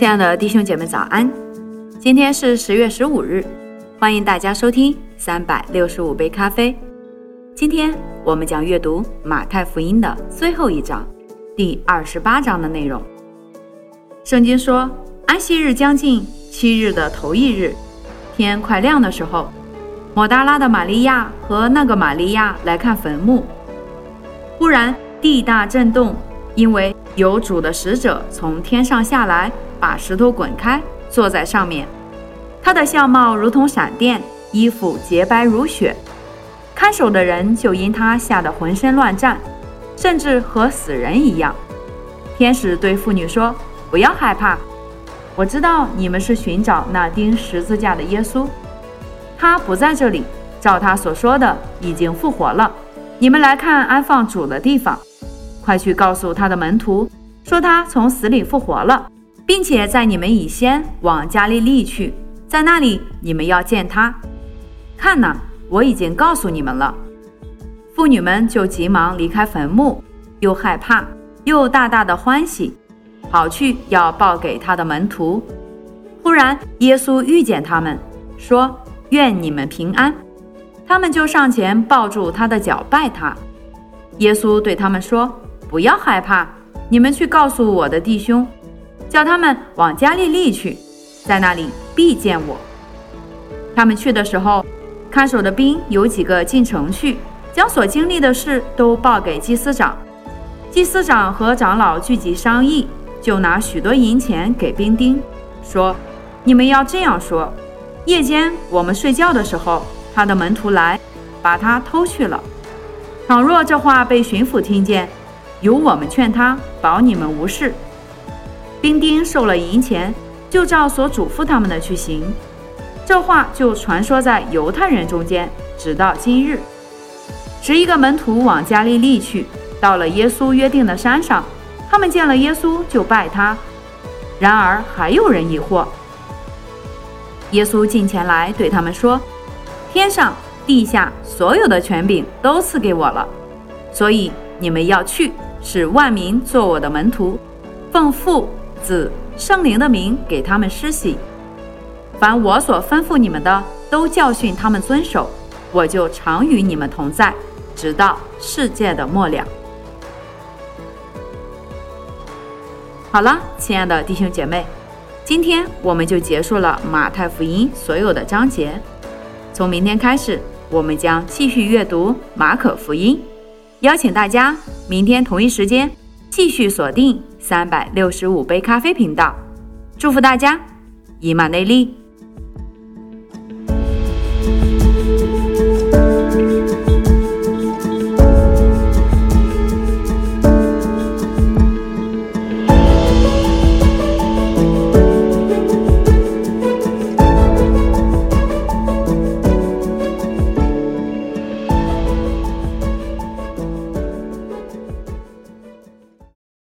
亲爱的弟兄姐妹，早安！今天是十月十五日，欢迎大家收听三百六十五杯咖啡。今天我们将阅读马太福音的最后一章，第二十八章的内容。圣经说，安息日将近，七日的头一日，天快亮的时候，抹大拉的玛利亚和那个玛利亚来看坟墓，忽然地大震动，因为有主的使者从天上下来。把石头滚开，坐在上面。他的相貌如同闪电，衣服洁白如雪。看守的人就因他吓得浑身乱颤，甚至和死人一样。天使对妇女说：“不要害怕，我知道你们是寻找那钉十字架的耶稣。他不在这里，照他所说的，已经复活了。你们来看安放主的地方，快去告诉他的门徒，说他从死里复活了。”并且在你们以先往加利利去，在那里你们要见他。看呐，我已经告诉你们了。妇女们就急忙离开坟墓，又害怕又大大的欢喜，跑去要报给他的门徒。忽然耶稣遇见他们，说：“愿你们平安。”他们就上前抱住他的脚拜他。耶稣对他们说：“不要害怕，你们去告诉我的弟兄。”叫他们往加利利去，在那里必见我。他们去的时候，看守的兵有几个进城去，将所经历的事都报给祭司长。祭司长和长老聚集商议，就拿许多银钱给兵丁，说：“你们要这样说：夜间我们睡觉的时候，他的门徒来，把他偷去了。倘若这话被巡抚听见，由我们劝他，保你们无事。”兵丁受了银钱，就照所嘱咐他们的去行。这话就传说在犹太人中间，直到今日。十一个门徒往加利利去，到了耶稣约定的山上，他们见了耶稣就拜他。然而还有人疑惑。耶稣近前来对他们说：“天上地下所有的权柄都赐给我了，所以你们要去，使万民做我的门徒，奉父。”子圣灵的名给他们施洗，凡我所吩咐你们的，都教训他们遵守，我就常与你们同在，直到世界的末了。好了，亲爱的弟兄姐妹，今天我们就结束了马太福音所有的章节。从明天开始，我们将继续阅读马可福音。邀请大家明天同一时间继续锁定。三百六十五杯咖啡频道，祝福大家，以马内利。